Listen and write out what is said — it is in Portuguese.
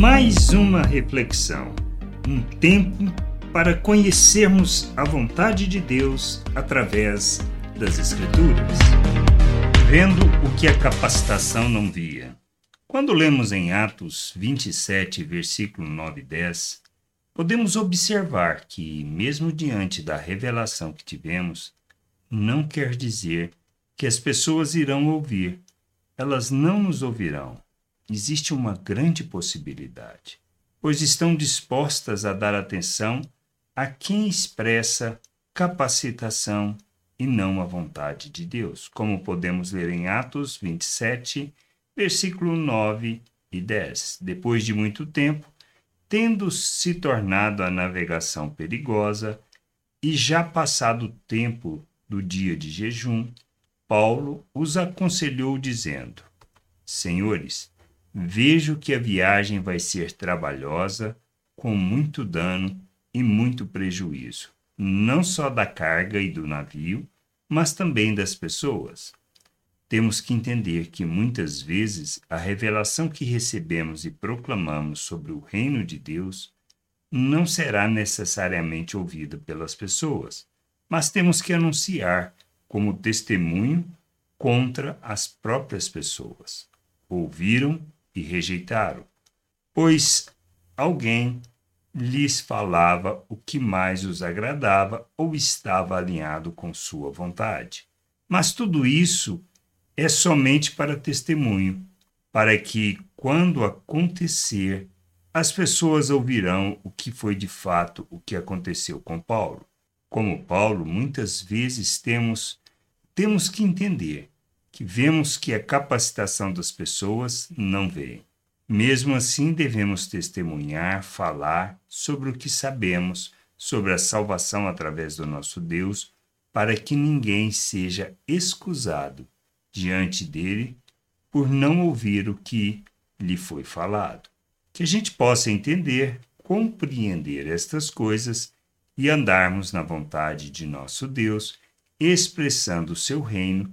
Mais uma reflexão, um tempo para conhecermos a vontade de Deus através das Escrituras. Vendo o que a capacitação não via. Quando lemos em Atos 27, versículo 9 e 10, podemos observar que, mesmo diante da revelação que tivemos, não quer dizer que as pessoas irão ouvir. Elas não nos ouvirão. Existe uma grande possibilidade, pois estão dispostas a dar atenção a quem expressa capacitação e não a vontade de Deus, como podemos ler em Atos 27, versículo 9 e 10. Depois de muito tempo, tendo se tornado a navegação perigosa e já passado o tempo do dia de jejum, Paulo os aconselhou, dizendo: Senhores, vejo que a viagem vai ser trabalhosa, com muito dano e muito prejuízo, não só da carga e do navio, mas também das pessoas temos que entender que muitas vezes a revelação que recebemos e proclamamos sobre o reino de Deus não será necessariamente ouvida pelas pessoas, mas temos que anunciar como testemunho contra as próprias pessoas. Ouviram e rejeitaram, pois alguém lhes falava o que mais os agradava ou estava alinhado com sua vontade. Mas tudo isso é somente para testemunho, para que, quando acontecer, as pessoas ouvirão o que foi de fato o que aconteceu com Paulo. Como Paulo, muitas vezes temos temos que entender que vemos que a capacitação das pessoas não vem. Mesmo assim, devemos testemunhar, falar sobre o que sabemos sobre a salvação através do nosso Deus, para que ninguém seja excusado diante dele por não ouvir o que lhe foi falado. Que a gente possa entender, compreender estas coisas e andarmos na vontade de nosso Deus, expressando o seu reino,